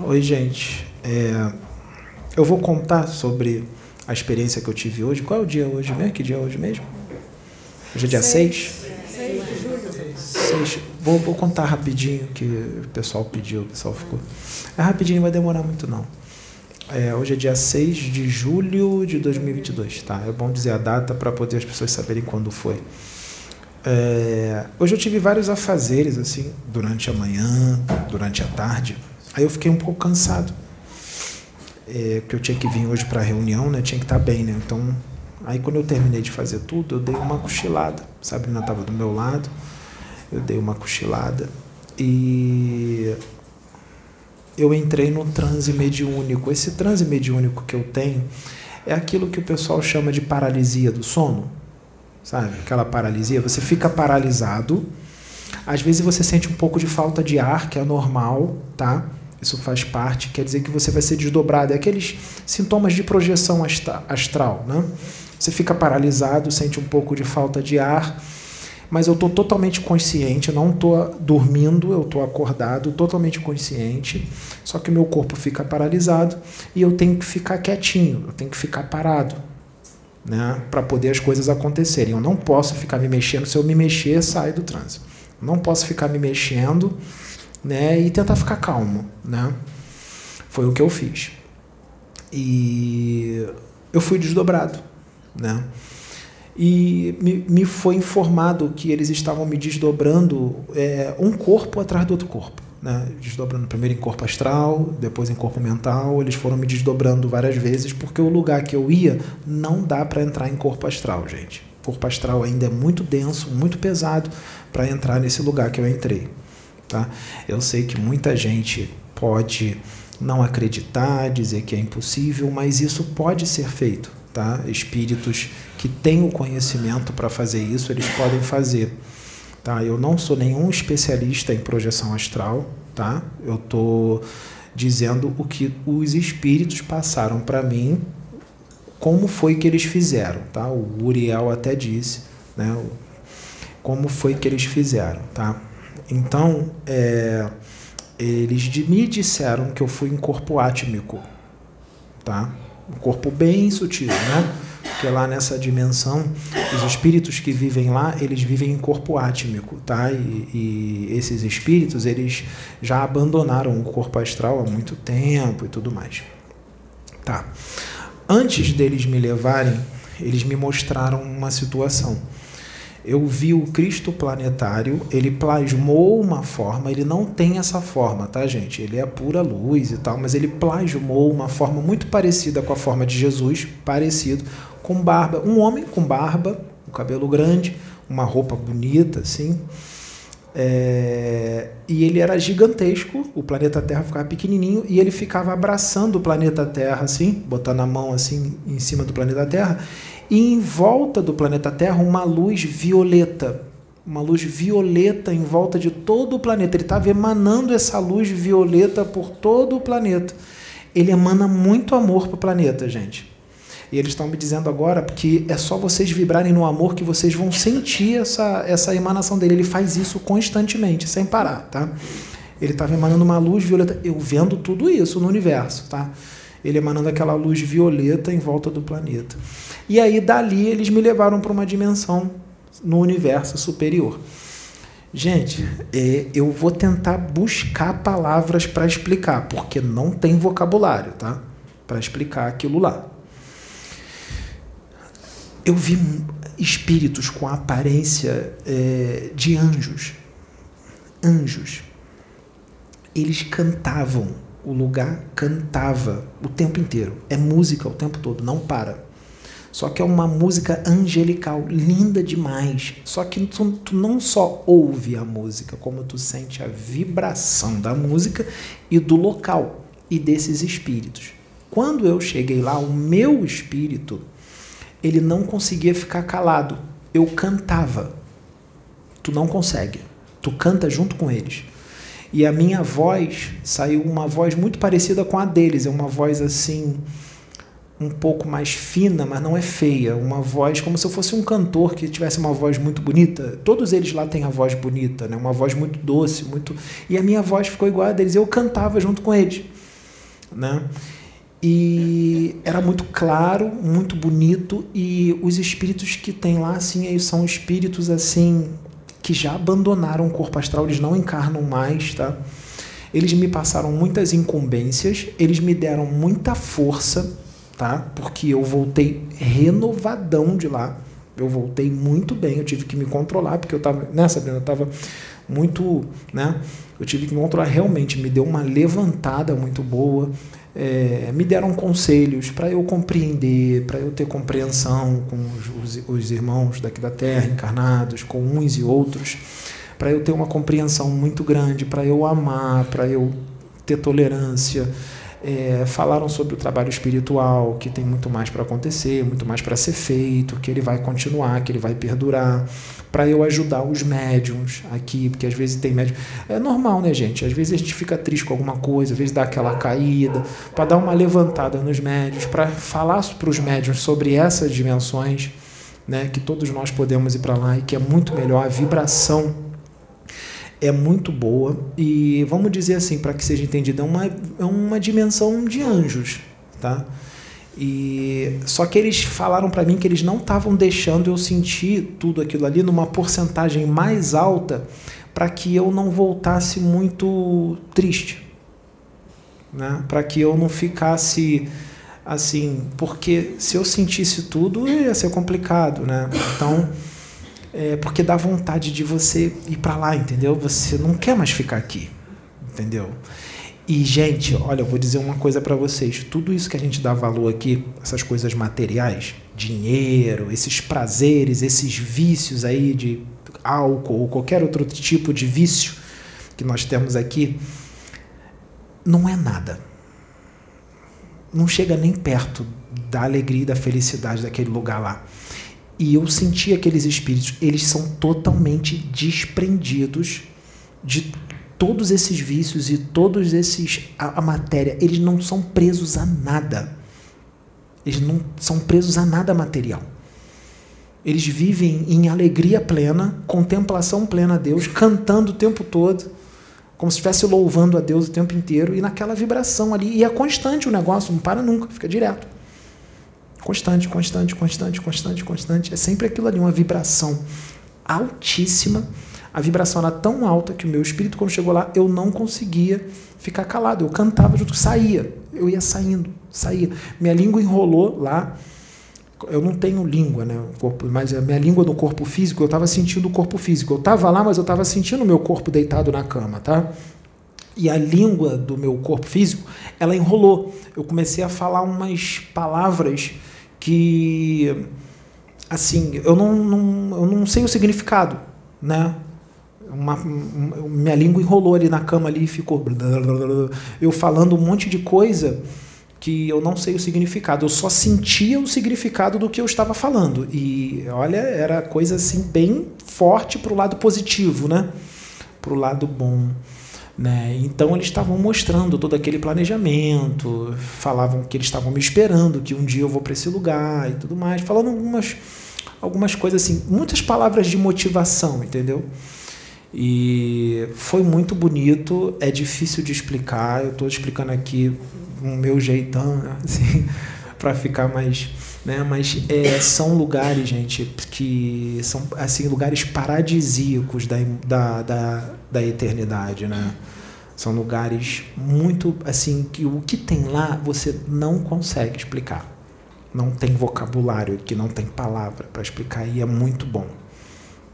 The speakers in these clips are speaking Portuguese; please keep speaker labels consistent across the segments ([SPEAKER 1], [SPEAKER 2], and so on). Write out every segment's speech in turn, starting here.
[SPEAKER 1] Oi, gente. É, eu vou contar sobre a experiência que eu tive hoje. Qual é o dia hoje mesmo? Que dia é hoje mesmo? Hoje é dia 6? 6 de julho. 6. Vou, vou contar rapidinho, que o pessoal pediu, o pessoal ficou. É rapidinho, vai demorar muito não. É, hoje é dia 6 de julho de 2022, tá? É bom dizer a data para poder as pessoas saberem quando foi. É, hoje eu tive vários afazeres, assim, durante a manhã, durante a tarde. Aí eu fiquei um pouco cansado. É, porque eu tinha que vir hoje para a reunião, né? Tinha que estar tá bem, né? Então, aí quando eu terminei de fazer tudo, eu dei uma cochilada. Sabrina estava do meu lado, eu dei uma cochilada. E eu entrei no transe mediúnico. Esse transe mediúnico que eu tenho é aquilo que o pessoal chama de paralisia do sono sabe? Aquela paralisia. Você fica paralisado. Às vezes você sente um pouco de falta de ar, que é normal, tá? Isso faz parte, quer dizer que você vai ser desdobrado. É aqueles sintomas de projeção astral, né? Você fica paralisado, sente um pouco de falta de ar, mas eu estou totalmente consciente, não estou dormindo, eu estou acordado, totalmente consciente, só que o meu corpo fica paralisado e eu tenho que ficar quietinho, eu tenho que ficar parado né, para poder as coisas acontecerem. Eu não posso ficar me mexendo, se eu me mexer, sai do trânsito. Não posso ficar me mexendo né, e tentar ficar calmo. Né? Foi o que eu fiz. E eu fui desdobrado. Né? E me, me foi informado que eles estavam me desdobrando é, um corpo atrás do outro corpo né, desdobrando primeiro em corpo astral, depois em corpo mental. Eles foram me desdobrando várias vezes, porque o lugar que eu ia não dá para entrar em corpo astral, gente. Corpo astral ainda é muito denso, muito pesado para entrar nesse lugar que eu entrei. Tá? Eu sei que muita gente pode não acreditar, dizer que é impossível, mas isso pode ser feito. Tá? Espíritos que têm o conhecimento para fazer isso, eles podem fazer. Tá? Eu não sou nenhum especialista em projeção astral, tá? Eu estou dizendo o que os espíritos passaram para mim, como foi que eles fizeram, tá? O Uriel até disse, né? Como foi que eles fizeram, tá? Então, é, eles me disseram que eu fui em corpo átmico, tá? Um corpo bem sutil, né? porque lá nessa dimensão, os espíritos que vivem lá, eles vivem em corpo átmico, tá? E, e, esses espíritos, eles já abandonaram o corpo astral há muito tempo e tudo mais. Tá. Antes deles me levarem, eles me mostraram uma situação eu vi o Cristo planetário, ele plasmou uma forma, ele não tem essa forma, tá, gente? Ele é pura luz e tal, mas ele plasmou uma forma muito parecida com a forma de Jesus, parecido, com barba, um homem com barba, um cabelo grande, uma roupa bonita, assim. É, e ele era gigantesco, o planeta Terra ficava pequenininho e ele ficava abraçando o planeta Terra, assim, botando a mão assim em cima do planeta Terra e em volta do planeta Terra uma luz violeta, uma luz violeta em volta de todo o planeta. Ele estava emanando essa luz violeta por todo o planeta. Ele emana muito amor para o planeta, gente. E eles estão me dizendo agora que é só vocês vibrarem no amor que vocês vão sentir essa, essa emanação dele. Ele faz isso constantemente, sem parar, tá? Ele estava emanando uma luz violeta. Eu vendo tudo isso no universo, tá? Ele emanando aquela luz violeta em volta do planeta. E aí dali eles me levaram para uma dimensão no universo superior. Gente, é, eu vou tentar buscar palavras para explicar, porque não tem vocabulário, tá? Para explicar aquilo lá. Eu vi espíritos com aparência é, de anjos. Anjos. Eles cantavam, o lugar cantava o tempo inteiro. É música o tempo todo, não para. Só que é uma música angelical, linda demais. Só que tu, tu, não só ouve a música, como tu sente a vibração da música e do local e desses espíritos. Quando eu cheguei lá, o meu espírito, ele não conseguia ficar calado. Eu cantava. Tu não consegue. Tu canta junto com eles. E a minha voz saiu uma voz muito parecida com a deles, é uma voz assim um pouco mais fina, mas não é feia. Uma voz como se eu fosse um cantor que tivesse uma voz muito bonita. Todos eles lá têm a voz bonita, né? uma voz muito doce, muito. E a minha voz ficou igual a deles. Eu cantava junto com eles. né? E era muito claro, muito bonito e os espíritos que tem lá assim, são espíritos assim que já abandonaram o corpo astral, eles não encarnam mais, tá? Eles me passaram muitas incumbências, eles me deram muita força, tá? Porque eu voltei renovadão de lá. Eu voltei muito bem, eu tive que me controlar, porque eu tava, né, Sabrina, eu tava muito, né? Eu tive que me controlar realmente, me deu uma levantada muito boa. É, me deram conselhos para eu compreender, para eu ter compreensão com os, os, os, irmãos daqui da Terra, encarnados, com uns e outros, para eu ter uma compreensão muito grande, para eu amar, para eu ter tolerância. É, falaram sobre o trabalho espiritual, que tem muito mais para acontecer, muito mais para ser feito, que ele vai continuar, que ele vai perdurar, para eu ajudar os médiums aqui, porque às vezes tem médium. É normal, né, gente? Às vezes a gente fica triste com alguma coisa, às vezes dá aquela caída, para dar uma levantada nos médiums, para falar para os médiums sobre essas dimensões, né, que todos nós podemos ir para lá e que é muito melhor a vibração é muito boa. E vamos dizer assim para que seja entendido é uma, é uma dimensão de anjos tá? E só que eles falaram para mim que eles não estavam deixando eu sentir tudo aquilo ali numa porcentagem mais alta para que eu não voltasse muito triste né? Para que eu não ficasse assim porque se eu sentisse tudo ia ser complicado né? Então é, porque dá vontade de você ir para lá, entendeu? Você não quer mais ficar aqui, entendeu? E gente, olha, eu vou dizer uma coisa para vocês. Tudo isso que a gente dá valor aqui, essas coisas materiais, dinheiro, esses prazeres, esses vícios aí de álcool ou qualquer outro tipo de vício que nós temos aqui, não é nada. Não chega nem perto da alegria e da felicidade daquele lugar lá. E eu senti aqueles espíritos, eles são totalmente desprendidos de todos esses vícios e todos esses a, a, matéria, eles não são presos a nada. Eles não são presos a nada material. Eles vivem em alegria plena, contemplação plena a Deus, cantando o tempo todo, como se estivesse louvando a Deus o tempo inteiro e naquela vibração ali. E é constante o negócio, não para nunca, fica direto. Constante, constante, constante, constante, constante. É sempre aquilo ali, uma vibração altíssima. A vibração era tão alta que o meu espírito, quando chegou lá, eu não conseguia ficar calado. Eu cantava junto, saía. Eu ia saindo, saía. Minha língua enrolou lá. Eu não tenho língua, né? Corpo, mas a minha língua no corpo físico, eu estava sentindo o corpo físico. Eu estava lá, mas eu estava sentindo o meu corpo deitado na cama, tá? E a língua do meu corpo físico, ela enrolou. Eu comecei a falar umas palavras que assim eu não, não, eu não sei o significado, né? Uma, minha língua enrolou ali na cama ali e ficou eu falando um monte de coisa que eu não sei o significado. Eu só sentia o significado do que eu estava falando e olha era coisa assim bem forte para o lado positivo, né? Para o lado bom. Né? Então eles estavam mostrando todo aquele planejamento, falavam que eles estavam me esperando, que um dia eu vou para esse lugar e tudo mais, falando algumas, algumas coisas assim, muitas palavras de motivação, entendeu? E foi muito bonito, é difícil de explicar, eu estou explicando aqui o meu jeitão, né? assim, para ficar mais. Né? Mas é, são lugares, gente, que são assim lugares paradisíacos da, da, da, da eternidade, né? São lugares muito assim que o que tem lá você não consegue explicar. Não tem vocabulário, que não tem palavra para explicar e é muito bom.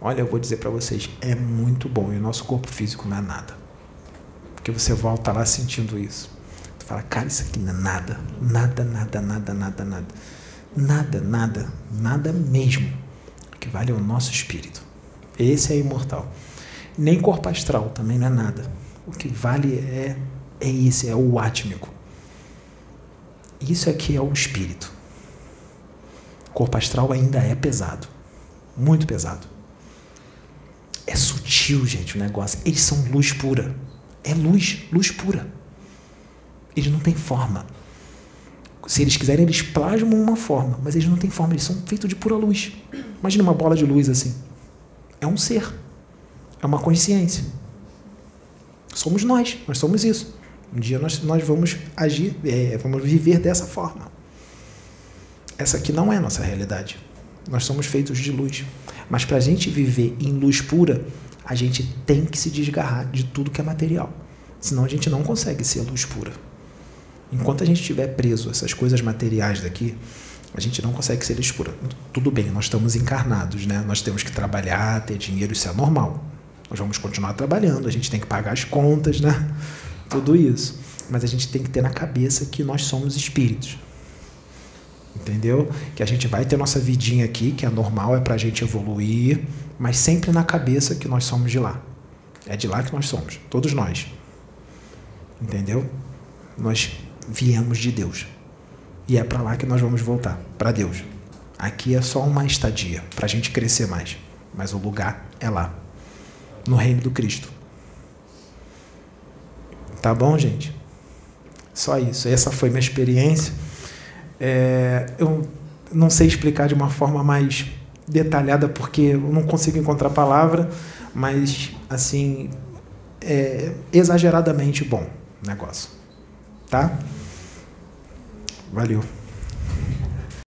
[SPEAKER 1] Olha, eu vou dizer para vocês, é muito bom e o nosso corpo físico não é nada. Porque você volta lá sentindo isso. Tu fala, cara, isso aqui não é nada, nada, nada, nada, nada, nada. Nada, nada, nada mesmo. O que vale é o nosso espírito. Esse é imortal. Nem corpo astral também não é nada. O que vale é, é esse, é o átmico. Isso aqui é o espírito. Corpo astral ainda é pesado. Muito pesado. É sutil, gente, o negócio. Eles são luz pura. É luz, luz pura. Eles não têm forma. Se eles quiserem, eles plasmam uma forma, mas eles não têm forma, eles são feitos de pura luz. Imagina uma bola de luz assim. É um ser. É uma consciência. Somos nós, nós somos isso. Um dia nós, nós vamos agir, é, vamos viver dessa forma. Essa aqui não é a nossa realidade. Nós somos feitos de luz. Mas para a gente viver em luz pura, a gente tem que se desgarrar de tudo que é material. Senão a gente não consegue ser luz pura. Enquanto a gente estiver preso a essas coisas materiais daqui, a gente não consegue ser pura. Tudo bem, nós estamos encarnados, né? Nós temos que trabalhar, ter dinheiro, isso é normal. Nós vamos continuar trabalhando, a gente tem que pagar as contas, né? Tudo isso. Mas a gente tem que ter na cabeça que nós somos espíritos. Entendeu? Que a gente vai ter nossa vidinha aqui, que é normal, é para a gente evoluir, mas sempre na cabeça que nós somos de lá. É de lá que nós somos, todos nós. Entendeu? Nós viemos de Deus. E é para lá que nós vamos voltar, para Deus. Aqui é só uma estadia, para a gente crescer mais. Mas o lugar é lá, no reino do Cristo. Tá bom, gente? Só isso. Essa foi minha experiência. É, eu não sei explicar de uma forma mais detalhada porque eu não consigo encontrar palavra, mas assim é exageradamente bom negócio, tá? Valeu.